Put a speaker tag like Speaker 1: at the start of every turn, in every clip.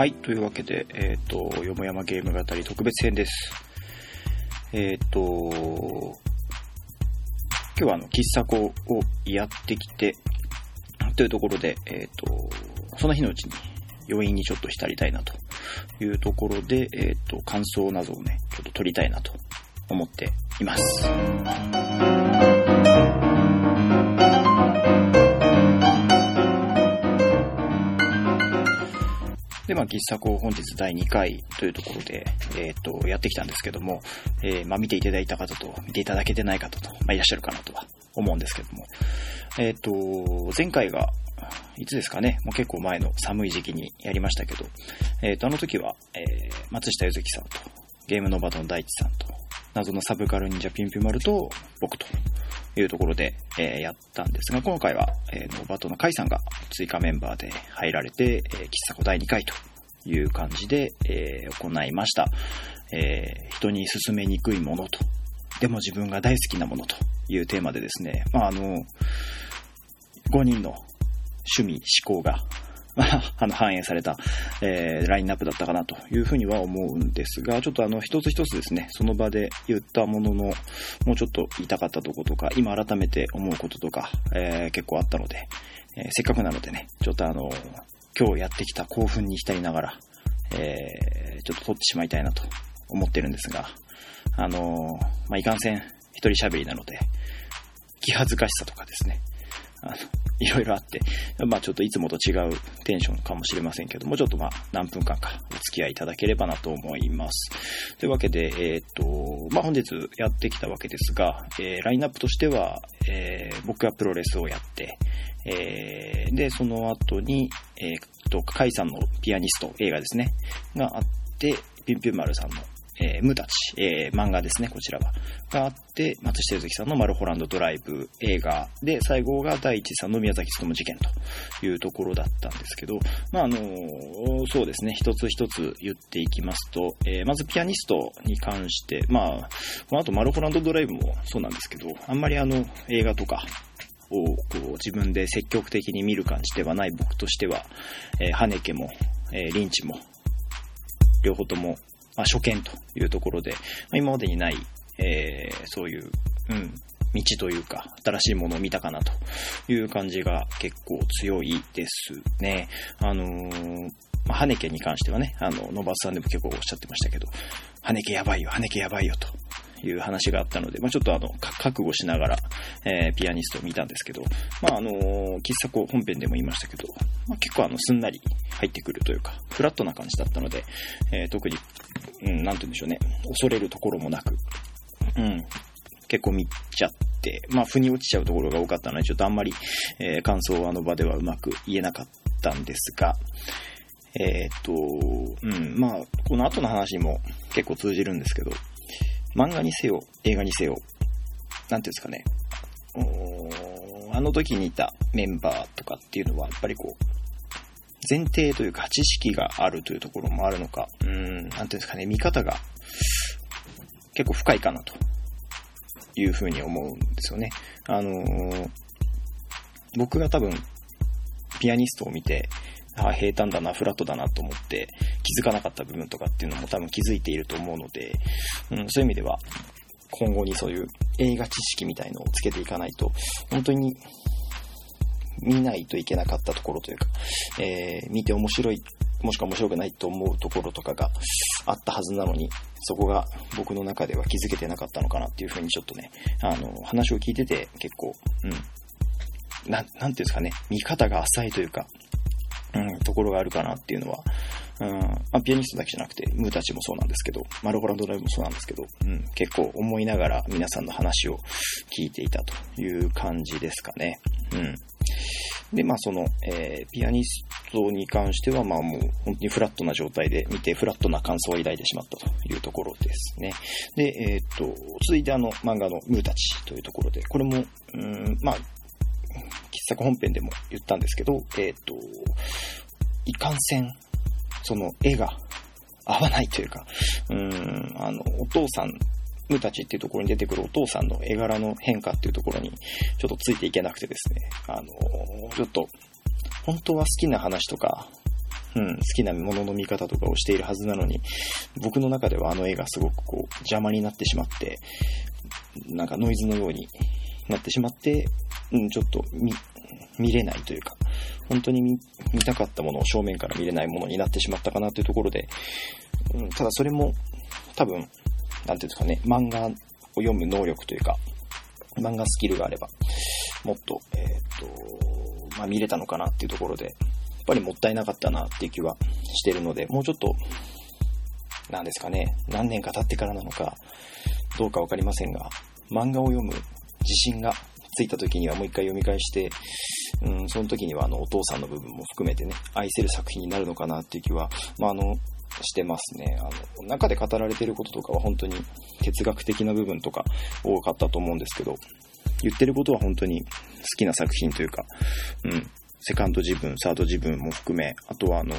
Speaker 1: はい、というわけで、えっ、ー、と、よもやまゲーム語り特別編です。えっ、ー、と、今日はあの、喫茶子をやってきて、というところで、えっ、ー、と、その日のうちに余韻にちょっと浸りたいなというところで、えっ、と、感想などをね、ちょっと撮りたいなと思っています。で、まあ、喫茶校本日第2回というところで、えっ、ー、と、やってきたんですけども、えー、まあ、見ていただいた方と、見ていただけてない方と、まあ、いらっしゃるかなとは思うんですけども、えっ、ー、と、前回が、いつですかね、もう結構前の寒い時期にやりましたけど、えっ、と、あの時は、え松下ゆずきさんと、ゲームノバトの大地さんと、謎のサブカル忍者ピンピュマルと、僕と、いうところで、えー、やったんですが、今回は、えー、バトンのカイさんが追加メンバーで入られて、えー、喫茶子第2回という感じで、えー、行いました。えー、人に勧めにくいものと、でも自分が大好きなものというテーマでですね、まあ、あの、5人の趣味、思考が あの、反映された、えー、ラインナップだったかなというふうには思うんですが、ちょっとあの、一つ一つですね、その場で言ったものの、もうちょっと言いたかったとことか、今改めて思うこととか、えー、結構あったので、えー、せっかくなのでね、ちょっとあの、今日やってきた興奮に浸りながら、えー、ちょっと撮ってしまいたいなと思ってるんですが、あのまあ、いかんせん一人喋りなので、気恥ずかしさとかですね、あの、いろいろあって、まあちょっといつもと違うテンションかもしれませんけども、ちょっとまあ何分間かお付き合いいただければなと思います。というわけで、えっ、と、まあ本日やってきたわけですが、えー、ラインナップとしては、えー、僕はプロレスをやって、えー、で、その後に、えっ、と、カイさんのピアニスト映画ですね、があって、ピンピュン丸さんのえー、ムータチ、えー、漫画ですね、こちらは。があって、松下ゆずきさんのマルホランドドライブ映画で、最後が第一さんの宮崎勤事件というところだったんですけど、まあ、あのー、そうですね、一つ一つ言っていきますと、えー、まずピアニストに関して、まあ、この後マルホランドドライブもそうなんですけど、あんまりあの、映画とか、をこう自分で積極的に見る感じではない僕としては、えー、ハネケも、えー、リンチも、両方ともまあ、初見というところで、ま、今までにない、えー、そういう、うん、道というか、新しいものを見たかなという感じが結構強いですね。あのー、まあ、ハネケに関してはね、あの、ノバスさんでも結構おっしゃってましたけど、ハネケやばいよ、ハネケやばいよという話があったので、まあ、ちょっとあの、覚悟しながら、えー、ピアニストを見たんですけど、まあ、あのー、喫茶子本編でも言いましたけど、まあ、結構あの、すんなり入ってくるというか、フラットな感じだったので、えー、特に、うん、なんて言うんでしょうね、恐れるところもなく、うん、結構見ちゃって、まあ、腑に落ちちゃうところが多かったので、ちょっとあんまり、えー、感想をあの場ではうまく言えなかったんですが、えー、っと、うん、まあ、この後の話にも結構通じるんですけど、漫画にせよ、映画にせよ、なんていうんですかね、あの時にいたメンバーとかっていうのは、やっぱりこう、前提というか知識があるというところもあるのか、うん、なんていうんですかね、見方が結構深いかなというふうに思うんですよね。あのー、僕が多分、ピアニストを見て、あ平坦だな、フラットだなと思って気づかなかった部分とかっていうのも多分気づいていると思うので、うん、そういう意味では今後にそういう映画知識みたいのをつけていかないと、本当に見ないといけなかったところというか、えー、見て面白い、もしくは面白くないと思うところとかがあったはずなのに、そこが僕の中では気づけてなかったのかなっていうふうにちょっとね、あの、話を聞いてて結構、うん、ななんていうんですかね、見方が浅いというか、うん、ところがあるかなっていうのは、うん、まあ、ピアニストだけじゃなくて、ムーたちもそうなんですけど、マルホランドライブもそうなんですけど、うん、結構思いながら皆さんの話を聞いていたという感じですかね。うん。で、まあその、えー、ピアニストに関しては、まあもう本当にフラットな状態で見て、フラットな感想を抱いてしまったというところですね。で、えー、っと、続いてあの漫画のムーたちというところで、これも、うん、まあ、喫茶本編でも言ったんですけど、えっ、ー、と、いかんせんその絵が合わないというか、うん、あの、お父さん、ムたちっていうところに出てくるお父さんの絵柄の変化っていうところにちょっとついていけなくてですね、あの、ちょっと、本当は好きな話とか、うん、好きなものの見方とかをしているはずなのに、僕の中ではあの絵がすごくこう邪魔になってしまって、なんかノイズのようになってしまって、うん、ちょっと見、見れないというか、本当に見たかったものを正面から見れないものになってしまったかなというところで、うん、ただそれも多分、なんていうんですかね、漫画を読む能力というか、漫画スキルがあれば、もっと、えっ、ー、と、まあ、見れたのかなっていうところで、やっぱりもったいなかったなっていう気はしてるので、もうちょっと、なんですかね、何年か経ってからなのか、どうかわかりませんが、漫画を読む自信がついた時にはもう一回読み返して、うん、その時にはあのお父さんの部分も含めてね、愛せる作品になるのかなっていう気は、まあ、あの、してますね。あの、中で語られてることとかは本当に哲学的な部分とか多かったと思うんですけど、言ってることは本当に好きな作品というか、うん、セカンド自分、サード自分も含め、あとはあの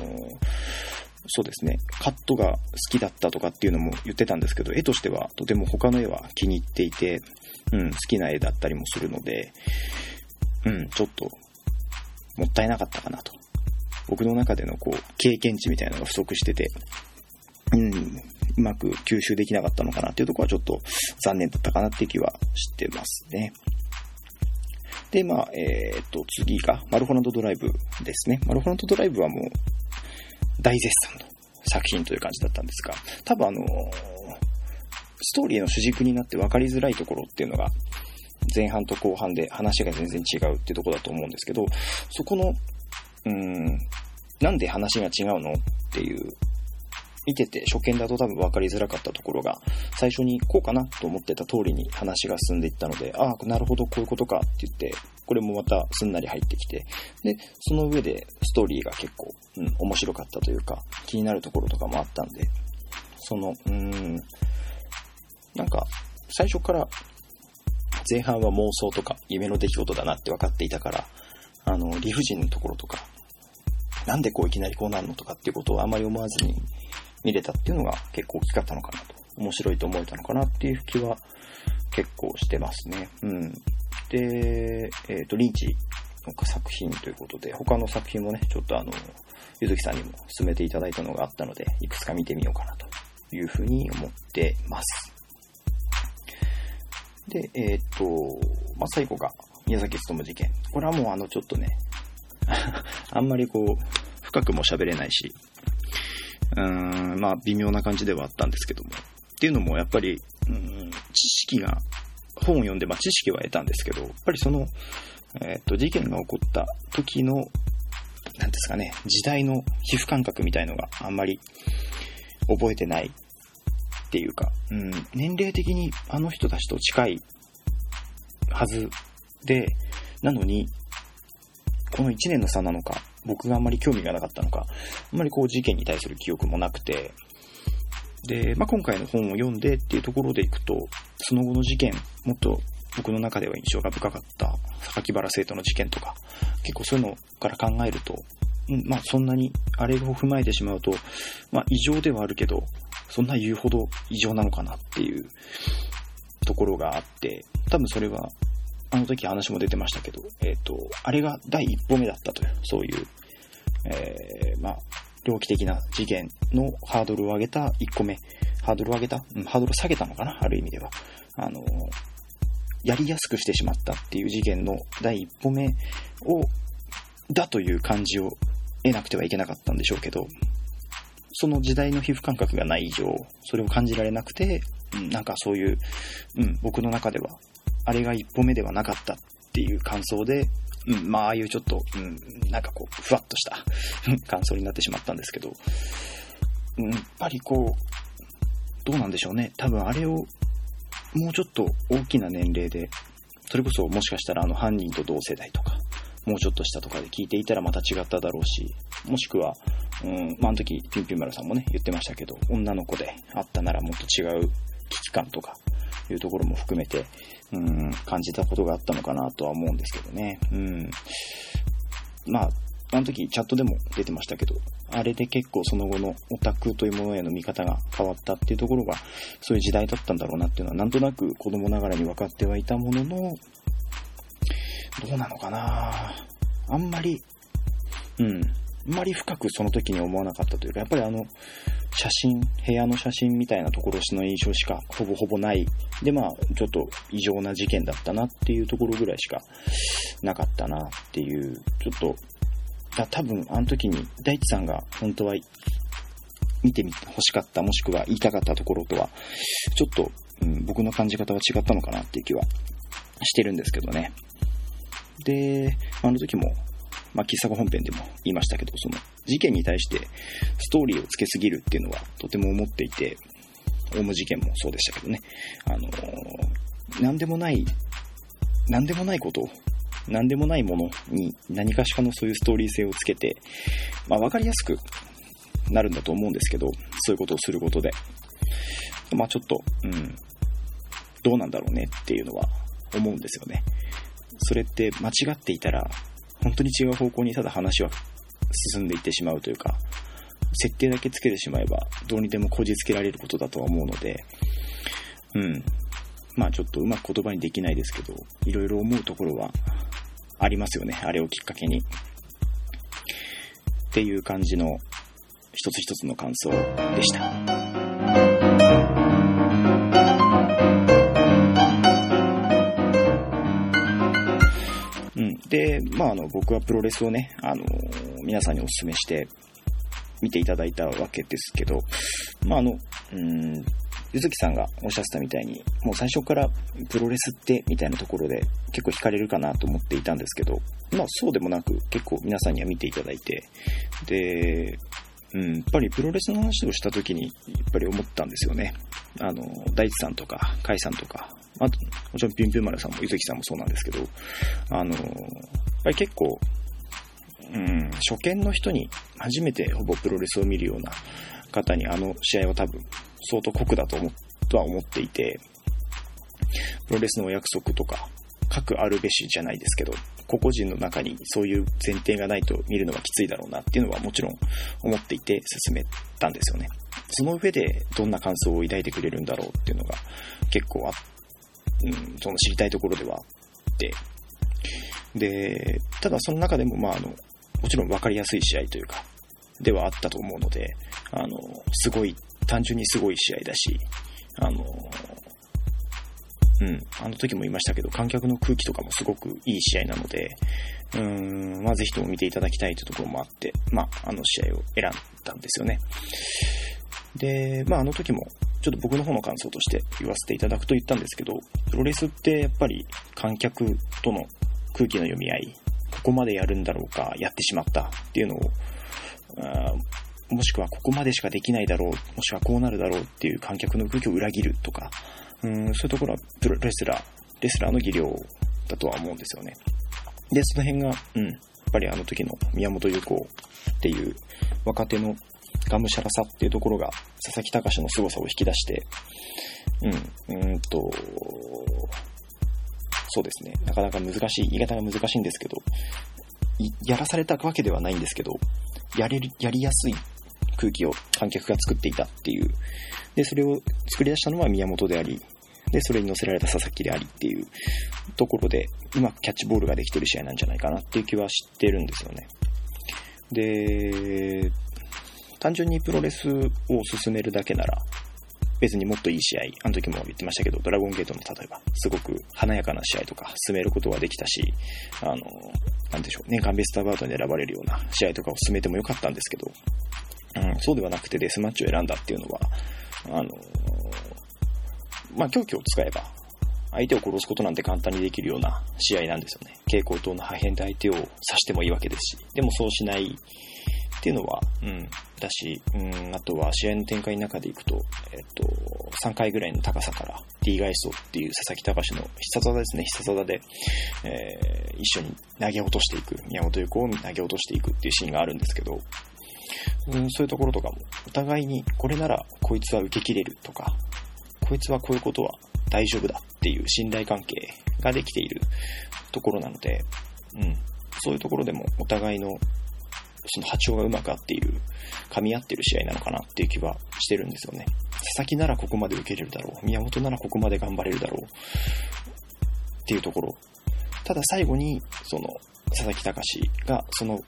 Speaker 1: そうですね、カットが好きだったとかっていうのも言ってたんですけど、絵としてはとても他の絵は気に入っていて、うん、好きな絵だったりもするので、うん、ちょっと、もったいなかったかなと。僕の中でのこう、経験値みたいなのが不足してて、うん、うまく吸収できなかったのかなっていうところはちょっと残念だったかなって気はしてますね。で、まあ、えー、っと、次が、マルフォンドドライブですね。マルフォンドドライブはもう、大絶賛の作品という感じだったんですが、多分あの、ストーリーの主軸になって分かりづらいところっていうのが、前半と後半で話が全然違うっていうとこだと思うんですけど、そこの、うん、なんで話が違うのっていう、見てて初見だと多分分かりづらかったところが、最初にこうかなと思ってた通りに話が進んでいったので、ああ、なるほど、こういうことかって言って、これもまたすんなり入ってきて、で、その上でストーリーが結構、うん、面白かったというか、気になるところとかもあったんで、その、うーん、なんか、最初から前半は妄想とか夢の出来事だなって分かっていたから、あの、理不尽のところとか、なんでこういきなりこうなるのとかっていうことをあまり思わずに見れたっていうのが結構大きかったのかなと。面白いと思えたのかなっていう気は結構してますね。うん。で、えっ、ー、と、リンチの作品ということで、他の作品もね、ちょっとあの、ゆずきさんにも進めていただいたのがあったので、いくつか見てみようかなというふうに思ってます。で、えっ、と、まあ、最後が宮崎勤事件。これはもうあの、ちょっとね、あんまりこう、深くも喋れないし、うーん、まあ、微妙な感じではあったんですけども。っていうのも、やっぱり、うん、知識が本を読んで、まあ、知識は得たんですけど、やっぱりその、えっ、と、事件が起こった時の、なんですかね、時代の皮膚感覚みたいのがあんまり覚えてないっていうか、うん、年齢的にあの人たちと近いはずで、なのに、この1年の差なのか、僕があんまり興味がなかったのか、あんまりこう事件に対する記憶もなくて、で、まあ、今回の本を読んでっていうところでいくと、その後の事件、もっと僕の中では印象が深かった榊原生徒の事件とか、結構そういうのから考えると、うん、まあそんなに、あれを踏まえてしまうと、まあ異常ではあるけど、そんな言うほど異常なのかなっていうところがあって、多分それは、あの時話も出てましたけど、えっ、ー、と、あれが第一歩目だったという、そういう、えー、まあ、猟奇的な事件のハードルを上げた1個目。ハードルを上げた、うん、ハードルを下げたのかなある意味では。あの、やりやすくしてしまったっていう事件の第一歩目を、だという感じを得なくてはいけなかったんでしょうけど、その時代の皮膚感覚がない以上、それを感じられなくて、うん、なんかそういう、うん、僕の中では、あれが一歩目ではなかったっていう感想で、うん、まあ、ああいうちょっと、うん、なんかこう、ふわっとした 感想になってしまったんですけど、うん、やっぱりこう、どうなんでしょうね。多分あれを、もうちょっと大きな年齢で、それこそもしかしたらあの犯人と同世代とか、もうちょっとしたとかで聞いていたらまた違っただろうし、もしくは、うん、まあ、あの時、ピンピン丸さんもね、言ってましたけど、女の子であったならもっと違う危機感とか、いうところも含めて、うん、感じたことがあったのかなとは思うんですけどね。うん。まあ、あの時チャットでも出てましたけど、あれで結構その後のオタクというものへの見方が変わったっていうところが、そういう時代だったんだろうなっていうのは、なんとなく子供ながらに分かってはいたものの、どうなのかなあんまり、うん、あんんまり深くその時に思わなかったというか、やっぱりあの、写真、部屋の写真みたいなところの印象しかほぼほぼない。で、まあ、ちょっと異常な事件だったなっていうところぐらいしかなかったなっていう、ちょっと、だ多分あの時に大地さんが本当は見てみ欲しかった、もしくは言いたかったところとは、ちょっと、うん、僕の感じ方は違ったのかなっていう気はしてるんですけどね。で、あの時もまあ、喫茶本編でも言いましたけど、その事件に対してストーリーをつけすぎるっていうのはとても思っていて、オウム事件もそうでしたけどね、あのー、なんでもない、なんでもないことを、なんでもないものに何かしらのそういうストーリー性をつけて、まあ、わかりやすくなるんだと思うんですけど、そういうことをすることで。まあ、ちょっと、うん、どうなんだろうねっていうのは思うんですよね。それって間違っていたら本当に違う方向にただ話は進んでいってしまうというか、設定だけつけてしまえば、どうにでもこじつけられることだとは思うので、うん。まあちょっとうまく言葉にできないですけど、いろいろ思うところはありますよね。あれをきっかけに。っていう感じの一つ一つの感想でした。で、まあ、あの、僕はプロレスをね、あの、皆さんにお勧めして見ていただいたわけですけど、まあ、あの、うん、ゆずきさんがおっしゃってたみたいに、もう最初からプロレスってみたいなところで結構惹かれるかなと思っていたんですけど、まあそうでもなく結構皆さんには見ていただいて、で、うん、やっぱりプロレスの話をした時に、やっぱり思ったんですよね。あの、大地さんとか、甲斐さんとか、あと、もちろんピンピン丸さんも、ゆずきさんもそうなんですけど、あの、やっぱり結構、うん、初見の人に初めてほぼプロレスを見るような方にあの試合は多分相当酷だと思とは思っていて、プロレスのお約束とか、各あるべしじゃないですけど、個々人の中にそういう前提がないと見るのはきついだろうなっていうのはもちろん思っていて進めたんですよね。その上でどんな感想を抱いてくれるんだろうっていうのが結構あ、うん、その知りたいところではあって、で、ただその中でもまああの、もちろん分かりやすい試合というか、ではあったと思うので、あの、すごい、単純にすごい試合だし、あの、うん、あの時も言いましたけど、観客の空気とかもすごくいい試合なので、うーん、まあぜひとも見ていただきたいというところもあって、まあ、あの試合を選んだんですよね。で、まああの時も、ちょっと僕の方の感想として言わせていただくと言ったんですけど、プロレスってやっぱり観客との空気の読み合い、ここまでやるんだろうか、やってしまったっていうのを、もしくはここまでしかできないだろう、もしくはこうなるだろうっていう観客の空気を裏切るとか、うん、そういうところはプロレスラー、レスラーの技量だとは思うんですよね。で、その辺が、うん、やっぱりあの時の宮本優子っていう若手のがむしゃらさっていうところが佐々木隆の凄さを引き出して、うん、うんと、そうですね、なかなか難しい、言い方が難しいんですけど、やらされたわけではないんですけど、やれる、やりやすい空気を観客が作っていたっていう。で、それを作り出したのは宮本であり、で、それに乗せられた佐々木でありっていうところで、うまくキャッチボールができてる試合なんじゃないかなっていう気は知ってるんですよね。で、単純にプロレスを進めるだけなら、別にもっといい試合、あの時も言ってましたけど、ドラゴンゲートの例えば、すごく華やかな試合とか進めることができたし、あの、なんでしょう、年間ベストアバウトに選ばれるような試合とかを進めてもよかったんですけど、うん、そうではなくてデスマッチを選んだっていうのは、あの、まあ、狂気を使えば、相手を殺すことなんて簡単にできるような試合なんですよね。蛍光灯の破片で相手を刺してもいいわけですし、でもそうしないっていうのは、うん、だし、うん、あとは試合の展開の中でいくと、えっと、3回ぐらいの高さから D ガイストっていう佐々木隆の必殺技ですね、必殺技で、えー、一緒に投げ落としていく、宮本優子を投げ落としていくっていうシーンがあるんですけど、うん、そういうところとかも、お互いにこれならこいつは受け切れるとか、こいつはこういうことは大丈夫だっていう信頼関係ができているところなので、うん、そういうところでもお互いのその波長がうまく合っている、噛み合ってる試合なのかなっていう気はしてるんですよね。佐々木ならここまで受けれるだろう。宮本ならここまで頑張れるだろう。っていうところ。ただ最後に、その、佐々木隆がその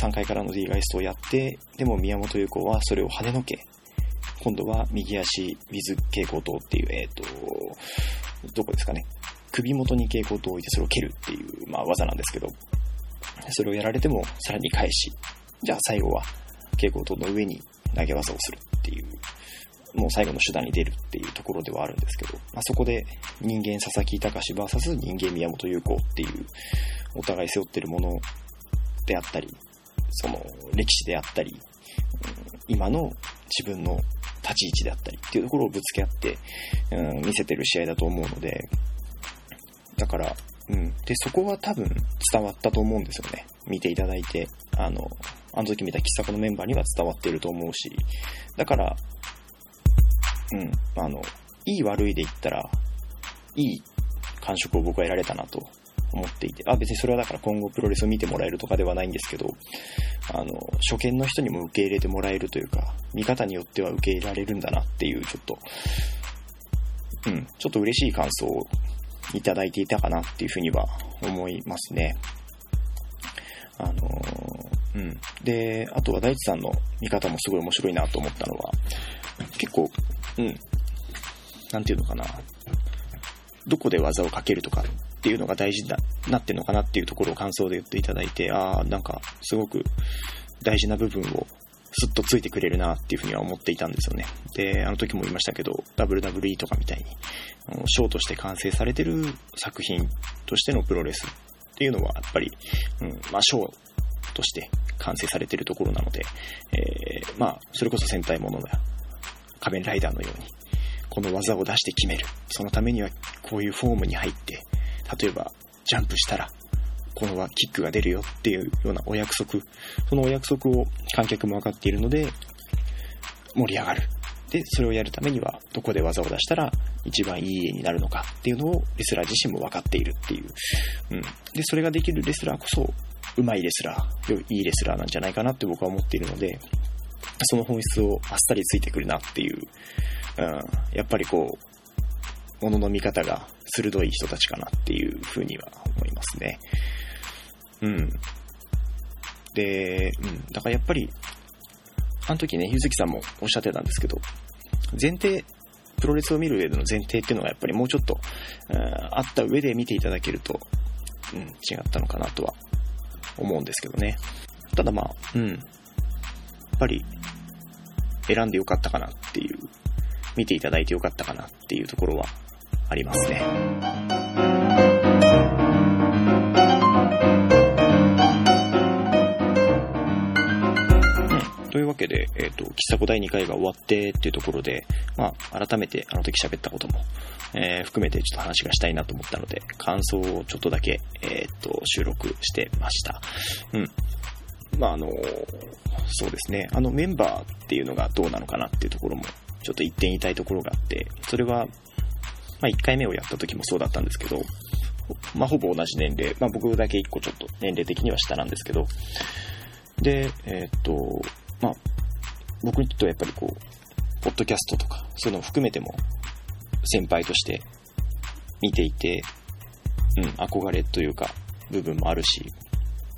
Speaker 1: 3回からの D ガイストをやって、でも宮本優子はそれを跳ねのけ、今度は右足、水蛍光灯っていう、えっ、ー、と、どこですかね。首元に蛍光灯を置いてそれを蹴るっていう、まあ、技なんですけど、それをやられてもさらに返し、じゃあ最後は蛍光灯の上に投げ技をするっていう、もう最後の手段に出るっていうところではあるんですけど、まあ、そこで人間佐々木隆 VS 人間宮本優子っていうお互い背負ってるものであったり、その歴史であったり、今の自分の立ち位置であったりっていうところをぶつけ合って、うん、見せてる試合だと思うので、だから、うん。で、そこは多分伝わったと思うんですよね。見ていただいて、あの、あの時見た喫茶店のメンバーには伝わっていると思うし、だから、うん、あの、いい悪いで言ったら、いい感触を僕は得られたなと思っていて、あ、別にそれはだから今後プロレスを見てもらえるとかではないんですけど、あの、初見の人にも受け入れてもらえるというか、見方によっては受け入れられるんだなっていう、ちょっと、うん、ちょっと嬉しい感想をいただいていたかなっていうふうには思いますね。あのうん。で、あとは大地さんの見方もすごい面白いなと思ったのは、結構、うん。なんていうのかな。どこで技をかけるとかっていうのが大事だなってるのかなっていうところを感想で言っていただいて、ああ、なんかすごく大事な部分をスッとついてくれるなっていうふうには思っていたんですよね。で、あの時も言いましたけど、WWE とかみたいに、ショーとして完成されてる作品としてのプロレスっていうのは、やっぱり、うん、まあ、ショーとして完成されてるところなので、えー、まあ、それこそ戦隊ものや仮面ライダーのように、この技を出して決める。そのためにはこういうフォームに入って、例えばジャンプしたら、このはキックが出るよっていうようなお約束、そのお約束を観客も分かっているので、盛り上がる。で、それをやるためには、どこで技を出したら一番いい絵になるのかっていうのをレスラー自身も分かっているっていう。うん。で、それができるレスラーこそ、うまいレスラー、いいレスラーなんじゃないかなって僕は思っているので、その本質をあっさりついてくるなっていう、うん、やっぱりこう、のの見方が鋭い人たちかなっていうふうには思いますね。うん。で、うん。だからやっぱり、あの時ね、ゆずきさんもおっしゃってたんですけど、前提、プロレスを見る上での前提っていうのがやっぱりもうちょっと、うん、あった上で見ていただけると、うん、違ったのかなとは思うんですけどね。ただまあ、うん。やっぱり、選んでよかったかなっていう、見ていただいてよかったかなっていうところはありますね。というわけで、えっ、ー、と、喫茶子第2回が終わってっていうところで、まあ、改めてあの時喋ったことも、えー、含めてちょっと話がしたいなと思ったので、感想をちょっとだけ、えっ、ー、と、収録してました。うん。まあ、あの、そうですね。あのメンバーっていうのがどうなのかなっていうところも、ちょっと一点言いたいところがあって、それは、まあ、1回目をやった時もそうだったんですけど、まあ、ほぼ同じ年齢、まあ、僕だけ1個ちょっと年齢的には下なんですけど、で、えー、っと、まあ、僕にとってはやっぱりこう、ポッドキャストとか、そういうのを含めても、先輩として見ていて、うん、憧れというか、部分もあるし、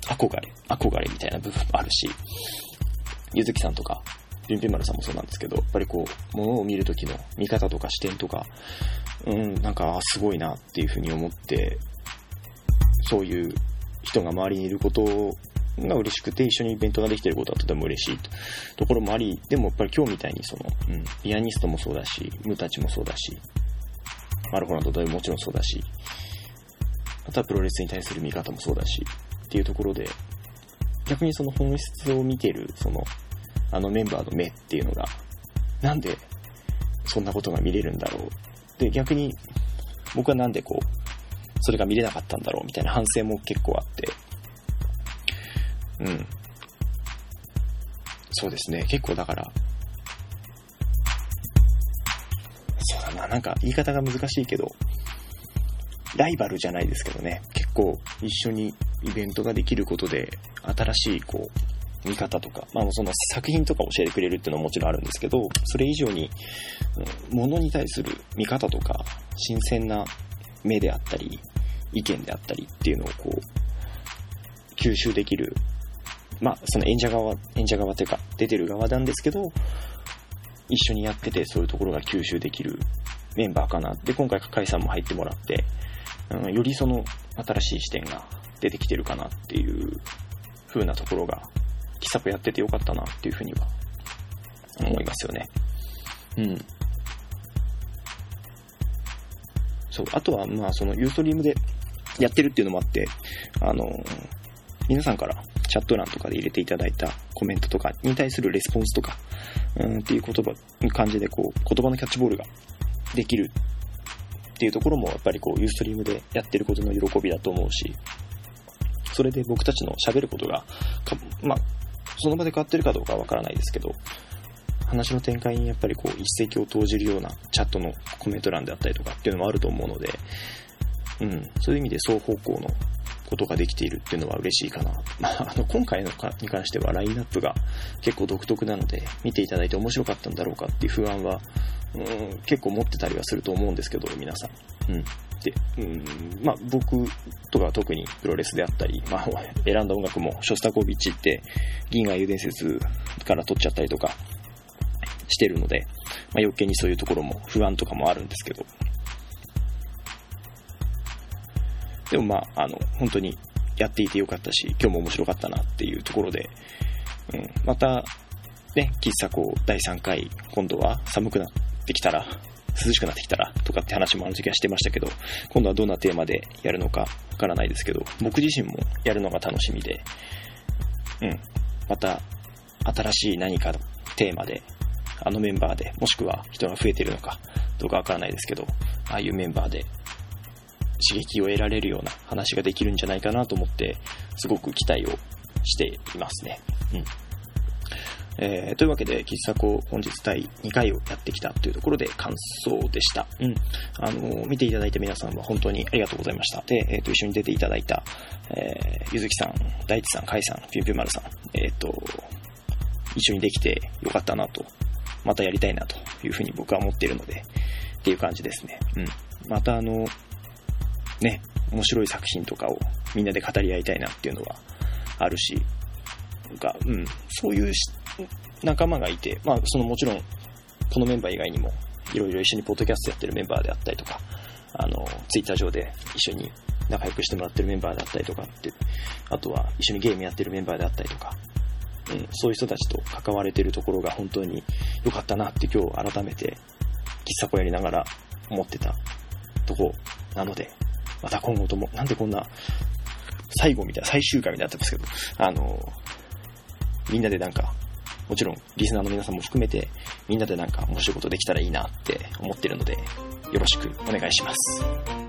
Speaker 1: 憧れ、憧れみたいな部分もあるし、ゆずきさんとか、ピンピン丸さんもそうなんですけど、やっぱりこう、物を見るときの見方とか視点とか、うん、なんか、すごいなっていうふうに思って、そういう人が周りにいることが嬉しくて、一緒にイベントができてることはとても嬉しいとところもあり、でもやっぱり今日みたいにその、うん、ピアニストもそうだし、ムたちもそうだし、マルコランドドもちろんそうだし、あとはプロレスに対する見方もそうだし、っていうところで、逆にその本質を見てる、その、あのメンバーの目っていうのが、なんでそんなことが見れるんだろうで、逆に、僕はなんでこう、それが見れなかったんだろうみたいな反省も結構あって、うん。そうですね、結構だから、そうだな、なんか言い方が難しいけど、ライバルじゃないですけどね、結構一緒にイベントができることで、新しいこう、
Speaker 2: 見方とか、まあその作品とか教えてくれるっていうのはもちろんあるんですけど、それ以上に、うん、物に対する見方とか、新鮮な目であったり、意見であったりっていうのをこう、吸収できる、まあその演者側、演者側っていうか、出てる側なんですけど、一緒にやっててそういうところが吸収できるメンバーかな。で、今回、カイさんも入ってもらって、うん、よりその新しい視点が出てきてるかなっていう風なところが、喫茶店やっててよかったなっていうふうには思いますよね。うん。そう、あとは、まあ、そのユーストリームでやってるっていうのもあって、あの、皆さんからチャット欄とかで入れていただいたコメントとかに対するレスポンスとか、うんっていう言葉、感じでこう、言葉のキャッチボールができるっていうところもやっぱりこう、ユーストリームでやってることの喜びだと思うし、それで僕たちの喋ることが、まあ、その場で変わってるかどうかはわからないですけど、話の展開にやっぱりこう一石を投じるようなチャットのコメント欄であったりとかっていうのもあると思うので、うん、そういう意味で双方向のことができているっていうのは嬉しいかな。まあ、あの、今回のかに関してはラインナップが結構独特なので、見ていただいて面白かったんだろうかっていう不安は、うん、結構持ってたりはすると思うんですけど、皆さん。うん。で、うん、まあ、僕とかは特にプロレスであったり、まあ、選んだ音楽もショスタコービッチって銀河遊伝説から撮っちゃったりとかしてるので、まあ、余計にそういうところも不安とかもあるんですけど、でもまあ、あの、本当にやっていてよかったし、今日も面白かったなっていうところで、うん、また、ね、喫茶こう第3回、今度は寒くなってきたら、涼しくなってきたらとかって話もあの時はしてましたけど、今度はどんなテーマでやるのかわからないですけど、僕自身もやるのが楽しみで、うん、また新しい何かテーマで、あのメンバーで、もしくは人が増えてるのかどうかわからないですけど、ああいうメンバーで刺激を得られるような話ができるんじゃないかなと思って、すごく期待をしていますね。うん。えー、というわけで、喫茶子本日第2回をやってきたというところで感想でした。うん。あの、見ていただいた皆さんは本当にありがとうございました。で、えっ、ー、と、一緒に出ていただいた、えー、ゆずきさん、大地さん、かいさん、ぴゅんぴゅん丸さん、えっ、と、一緒にできてよかったなと、またやりたいなというふうに僕は思っているので、っていう感じですね。うん。またあの、ね、面白い作品とかをみんなで語り合いたいなっていうのはあるし、なんか、うん、そういう仲間がいて、まあ、そのもちろん、このメンバー以外にも、いろいろ一緒にポッドキャストやってるメンバーであったりとか、あの、ツイッター上で一緒に仲良くしてもらってるメンバーであったりとかって、あとは一緒にゲームやってるメンバーであったりとか、うん、そういう人たちと関われてるところが本当に良かったなって今日改めて喫茶子やりながら思ってたとこなので、また今後とも、なんでこんな、最後みたいな、最終回みたいになってますけど、あの、みんなでなんか、もちろん、リスナーの皆さんも含めて、みんなでなんか面白いことできたらいいなって思ってるので、よろしくお願いします。